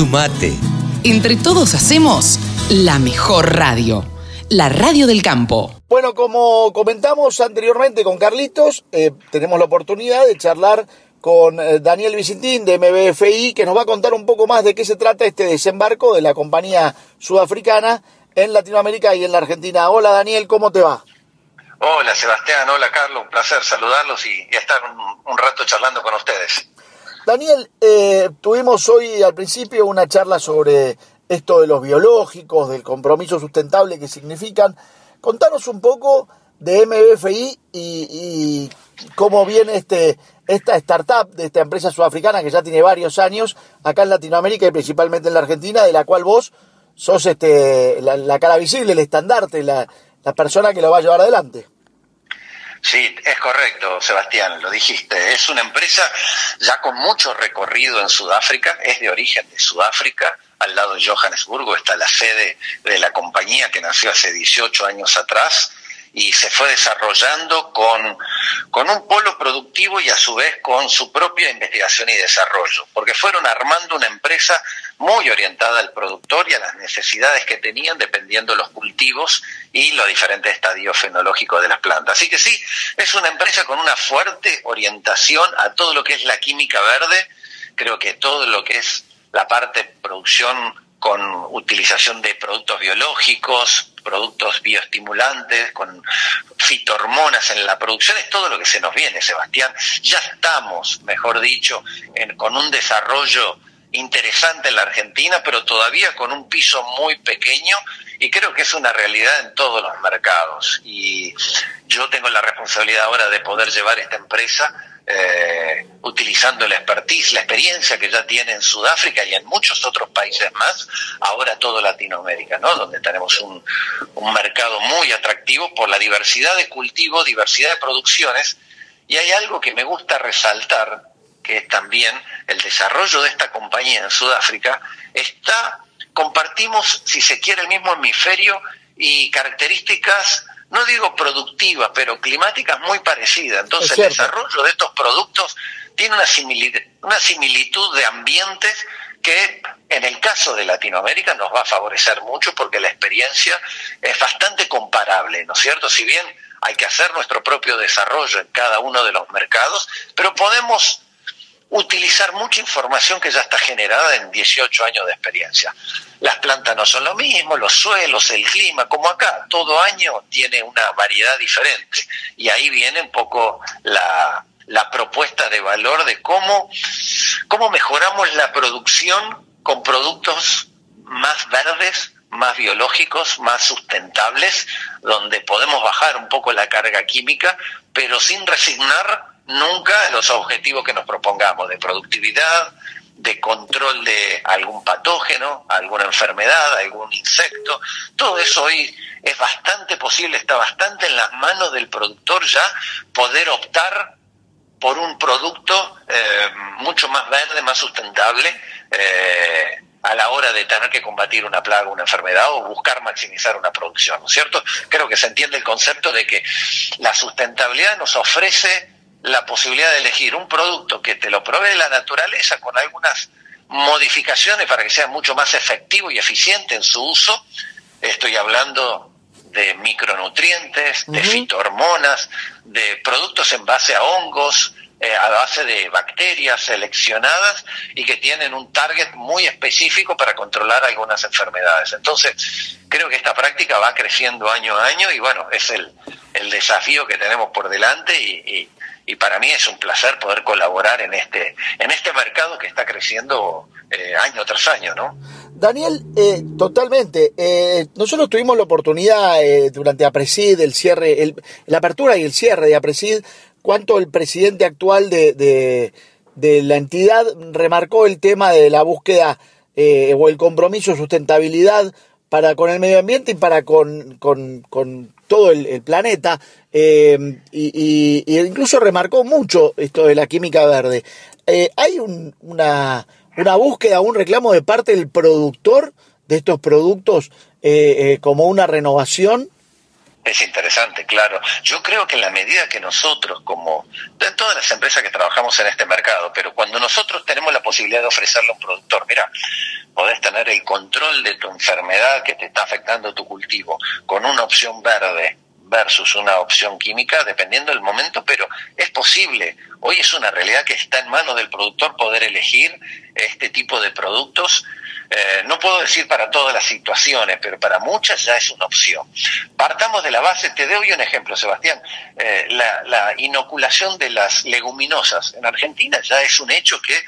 Sumate. Entre todos hacemos la mejor radio, la radio del campo. Bueno, como comentamos anteriormente con Carlitos, eh, tenemos la oportunidad de charlar con eh, Daniel Vicentín de MBFI, que nos va a contar un poco más de qué se trata este desembarco de la compañía sudafricana en Latinoamérica y en la Argentina. Hola Daniel, ¿cómo te va? Hola Sebastián, hola Carlos, un placer saludarlos y, estar un, rato charlando con ustedes. Daniel, eh, tuvimos hoy al principio una charla sobre esto de los biológicos, del compromiso sustentable que significan. Contanos un poco de MBFI y, cómo viene este, esta startup de esta empresa sudafricana que ya tiene varios años acá en Latinoamérica y principalmente en la Argentina, de la cual vos sos este, la, cara visible, el estandarte, la, la persona que lo va a llevar adelante. Sí, es correcto, Sebastián, lo dijiste. Es una empresa ya con mucho recorrido en Sudáfrica, es de origen de Sudáfrica. Al lado de Johannesburgo está la sede de la compañía que nació hace 18 años atrás y se fue desarrollando con, con un polo productivo y a su vez con su propia investigación y desarrollo, porque fueron armando una empresa muy orientada al productor y a las necesidades que tenían dependiendo de los cultivos y los diferentes estadios fenológicos de las plantas. Así que sí, es una empresa con una fuerte orientación a todo lo que es la química verde, creo que todo lo que es la parte producción con utilización de productos biológicos, productos bioestimulantes, con fitohormonas en la producción, es todo lo que se nos viene, Sebastián. Ya estamos, mejor dicho, con un desarrollo interesante en la Argentina, pero todavía con un piso muy pequeño y creo que es una realidad en todos los mercados. Y yo tengo la responsabilidad ahora de poder llevar esta empresa eh, utilizando la expertise, la experiencia que ya tiene en Sudáfrica y en muchos otros países más, ahora todo Latinoamérica, ¿no? Donde tenemos un, un mercado muy atractivo por la diversidad de cultivo, diversidad de producciones. Y hay algo que me gusta resaltar, que es también el desarrollo de esta compañía en Sudáfrica, está, compartimos, si se quiere, el mismo hemisferio y características no digo productiva, pero climática muy parecida. Entonces el desarrollo de estos productos tiene una similitud, una similitud de ambientes que en el caso de Latinoamérica nos va a favorecer mucho porque la experiencia es bastante comparable, ¿no es cierto? Si bien hay que hacer nuestro propio desarrollo en cada uno de los mercados, pero podemos utilizar mucha información que ya está generada en 18 años de experiencia. Las plantas no son lo mismo, los suelos, el clima, como acá, todo año tiene una variedad diferente. Y ahí viene un poco la, propuesta de valor de cómo, cómo mejoramos la producción con productos más verdes, más biológicos, más sustentables, donde podemos bajar un poco la carga química, pero sin resignar nunca los objetivos que nos propongamos de productividad, de control de algún patógeno, alguna enfermedad, algún insecto. Todo eso hoy es bastante posible, está bastante en las manos del productor ya poder optar por un producto eh, mucho más verde, más sustentable. Eh, a la hora de tener que combatir una plaga, una enfermedad o buscar maximizar una producción, ¿no es cierto? Creo que se entiende el concepto de que la sustentabilidad nos ofrece la posibilidad de elegir un producto que te lo provee la naturaleza con algunas modificaciones para que sea mucho más efectivo y eficiente en su uso. Estoy hablando de micronutrientes, de fitohormonas, de productos en base a hongos, eh, a base de bacterias seleccionadas y que tienen un target muy específico para controlar algunas enfermedades. Entonces, creo que esta práctica va creciendo año a año y bueno, es el, el desafío que tenemos por delante y, y para mí es un placer poder colaborar en este, en este mercado que está creciendo eh, año tras año, ¿no? Daniel, eh, totalmente. Eh, nosotros tuvimos la oportunidad durante APRESID, el cierre, la apertura y el cierre de APRESID, cuánto el presidente actual de, de, la entidad remarcó el tema de la búsqueda o el compromiso de sustentabilidad para con el medio ambiente y para con, con, todo el, planeta, eh, y, incluso remarcó mucho esto de la química verde. Eh, ¿Hay una, una búsqueda, un reclamo de parte del productor de estos productos eh, como una renovación? Es interesante, claro. Yo creo que en la medida que nosotros, como en todas las empresas que trabajamos en este mercado, pero cuando nosotros tenemos la posibilidad de ofrecerle a un productor, mira, el control de tu enfermedad que te está afectando tu cultivo con una opción verde versus una opción química, dependiendo del momento, pero es posible. Hoy es una realidad que está en manos del productor poder elegir este tipo de productos. Eh, no puedo decir para todas las situaciones, pero para muchas ya es una opción. Partamos de la base, te doy un ejemplo, Sebastián. Eh, la, la inoculación de las leguminosas en Argentina ya es un hecho que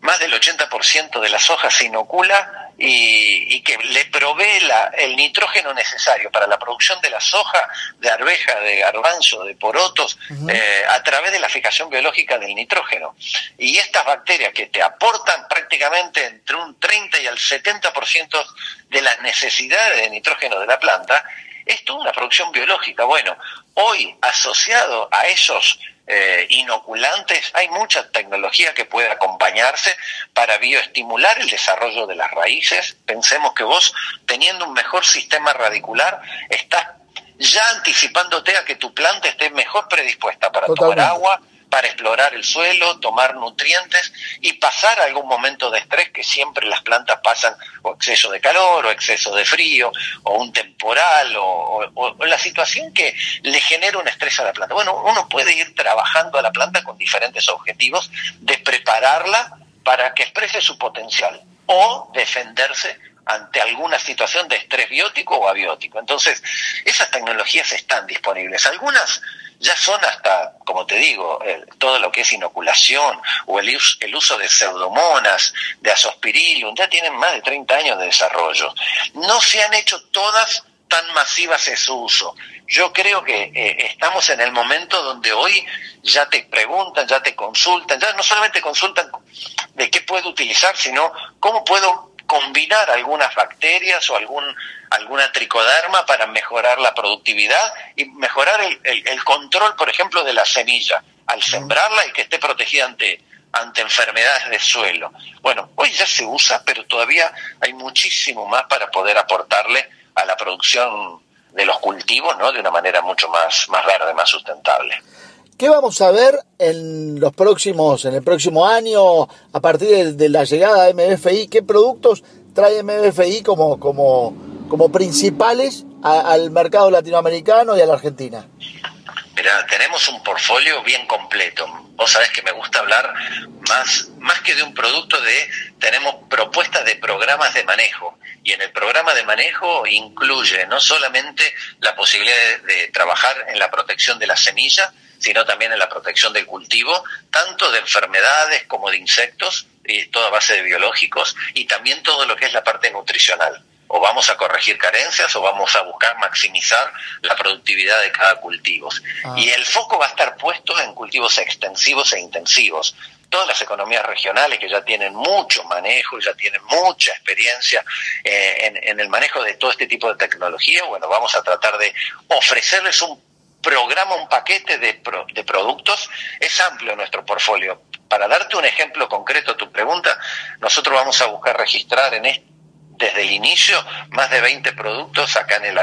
más del 80% de las hojas se inocula y, que le provee la, el nitrógeno necesario para la producción de la soja, de arveja, de garbanzo, de porotos, eh, a través de la fijación biológica del nitrógeno. Y estas bacterias que te aportan prácticamente entre un 30 y al 70% de las necesidades de nitrógeno de la planta, es toda una producción biológica. Bueno, hoy asociado a esos eh, inoculantes, hay mucha tecnología que puede acompañarse para bioestimular el desarrollo de las raíces. Pensemos que vos, teniendo un mejor sistema radicular, estás ya anticipándote a que tu planta esté mejor predispuesta para tomar agua, para explorar el suelo, tomar nutrientes y pasar algún momento de estrés que siempre las plantas pasan, o exceso de calor, o exceso de frío, o un temporal, o, la situación que le genera un estrés a la planta. Bueno, uno puede ir trabajando a la planta con diferentes objetivos de prepararla para que exprese su potencial o defenderse ante alguna situación de estrés biótico o abiótico. Entonces, esas tecnologías están disponibles. Algunas ya son hasta, como te digo, todo lo que es inoculación o el, el uso de pseudomonas, de azospirillum, ya tienen más de 30 años de desarrollo. No se han hecho todas tan masivas en su uso. Yo creo que eh, estamos en el momento donde hoy ya te preguntan, ya te consultan, ya no solamente consultan de qué puedo utilizar, sino cómo puedo combinar algunas bacterias o algún alguna tricoderma para mejorar la productividad y mejorar el, el, control, por ejemplo, de la semilla, al sembrarla y que esté protegida ante, ante enfermedades de suelo. Bueno, hoy ya se usa, pero todavía hay muchísimo más para poder aportarle a la producción de los cultivos, ¿no? De una manera mucho más, más verde, más sustentable. ¿Qué vamos a ver en los próximos, en el próximo año, a partir de, de la llegada de MFI? ¿Qué productos trae MFI como, como como principales al mercado latinoamericano y a la Argentina? Mira, tenemos un portfolio bien completo. Vos sabés que me gusta hablar más, más que de un producto de, tenemos propuestas de programas de manejo. Y en el programa de manejo incluye no solamente la posibilidad de, de trabajar en la protección de la semilla, sino también en la protección del cultivo, tanto de enfermedades como de insectos, y toda base de biológicos, y también todo lo que es la parte nutricional o vamos a corregir carencias o vamos a buscar maximizar la productividad de cada cultivo. Ah. Y el foco va a estar puesto en cultivos extensivos e intensivos. Todas las economías regionales que ya tienen mucho manejo, ya tienen mucha experiencia eh, en, el manejo de todo este tipo de tecnología, bueno, vamos a tratar de ofrecerles un programa, un paquete de, de productos. Es amplio nuestro portfolio. Para darte un ejemplo concreto a tu pregunta, nosotros vamos a buscar registrar en este desde el inicio más de 20 productos acá en, el,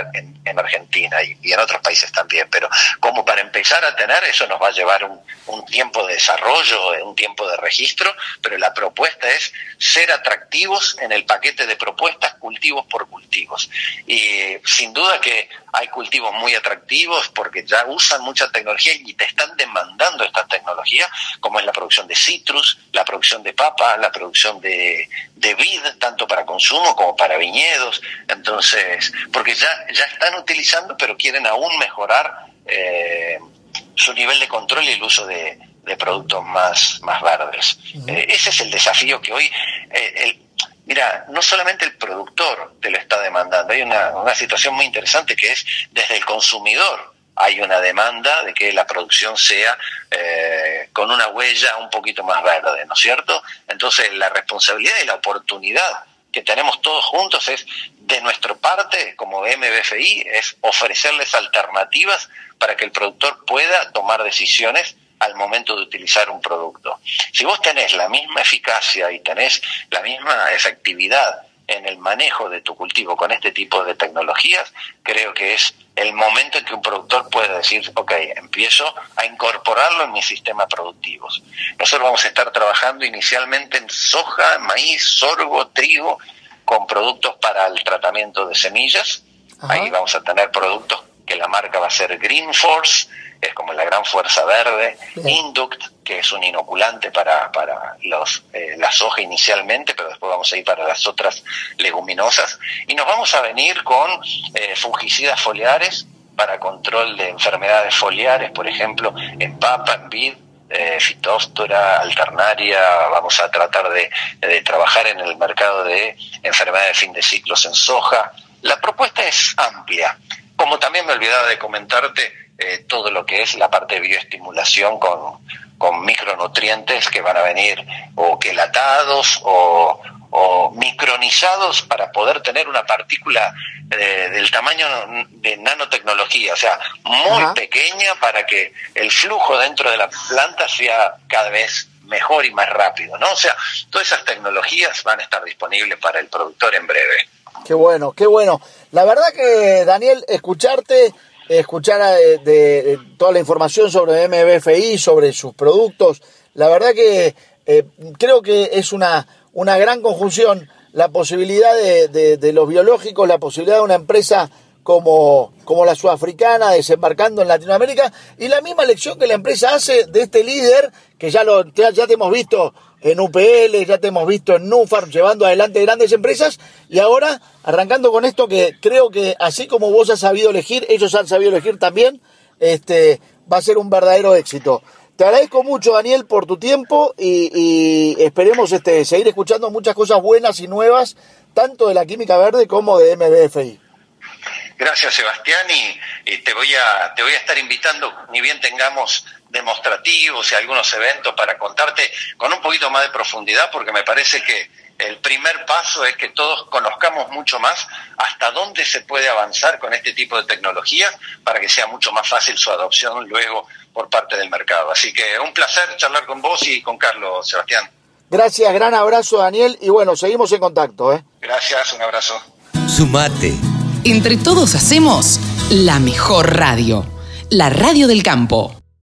en, Argentina y, en otros países también, pero como para empezar a tener eso nos va a llevar un, un tiempo de desarrollo, un tiempo de registro, pero la propuesta es ser atractivos en el paquete de propuestas cultivos por cultivos. Y sin duda que hay cultivos muy atractivos porque ya usan mucha tecnología y te están demandando esta tecnología, como es la producción de citrus, la producción de papa, la producción de, de vid, tanto para consumo como para viñedos. Entonces, porque ya, ya están utilizando, pero quieren aún mejorar eh, su nivel de control y el uso de, productos más, más verdes. Eh, ese es el desafío que hoy eh, el, Mira, no solamente el productor te lo está demandando, hay una, una situación muy interesante que es desde el consumidor hay una demanda de que la producción sea eh, con una huella un poquito más verde, ¿no es cierto? Entonces la responsabilidad y la oportunidad que tenemos todos juntos es, de nuestra parte, como MBFI, es ofrecerles alternativas para que el productor pueda tomar decisiones al momento de utilizar un producto. Si vos tenés la misma eficacia y tenés la misma efectividad en el manejo de tu cultivo con este tipo de tecnologías, creo que es el momento en que un productor puede decir, ok, empiezo a incorporarlo en mis sistemas productivos. Nosotros vamos a estar trabajando inicialmente en soja, maíz, sorgo, trigo, con productos para el tratamiento de semillas. Ahí vamos a tener productos que la marca va a ser Green Force, es como la gran fuerza verde, Induct, que es un inoculante para, para los, eh, la soja inicialmente, pero después vamos a ir para las otras leguminosas, y nos vamos a venir con eh, fungicidas foliares para control de enfermedades foliares, por ejemplo, en papa, en vid, eh, fitóstora, alternaria, vamos a tratar de, de, trabajar en el mercado de enfermedades de fin de ciclos en soja. La propuesta es amplia. Como también me olvidaba de comentarte eh, todo lo que es la parte de bioestimulación con, con micronutrientes que van a venir o quelatados o, o micronizados para poder tener una partícula eh, del tamaño de nanotecnología, o sea, muy pequeña para que el flujo dentro de la planta sea cada vez mejor y más rápido, ¿no? O sea, todas esas tecnologías van a estar disponibles para el productor en breve. Qué bueno, qué bueno. La verdad que, Daniel, escucharte, escuchar de, toda la información sobre MBFI, sobre sus productos, la verdad que eh, creo que es una, una gran conjunción la posibilidad de, de, los biológicos, la posibilidad de una empresa como, como la sudafricana desembarcando en Latinoamérica y la misma lección que la empresa hace de este líder que ya, lo, ya, te hemos visto en UPL, ya te hemos visto en Nufarm llevando adelante grandes empresas y ahora arrancando con esto que creo que así como vos has sabido elegir, ellos han sabido elegir también, este, va a ser un verdadero éxito. Te agradezco mucho, Daniel, por tu tiempo y, esperemos este, seguir escuchando muchas cosas buenas y nuevas, tanto de la química verde como de MBFI. Gracias, Sebastián, y, te voy a te voy a estar invitando, ni bien tengamos demostrativos y algunos eventos para contarte con un poquito más de profundidad, porque me parece que el primer paso es que todos conozcamos mucho más hasta dónde se puede avanzar con este tipo de tecnología para que sea mucho más fácil su adopción luego por parte del mercado. Así que un placer charlar con vos y con Carlos, Sebastián. Gracias, gran abrazo Daniel y bueno, seguimos en contacto. ¿eh? Gracias, un abrazo. Sumate. Entre todos hacemos la mejor radio, la radio del campo.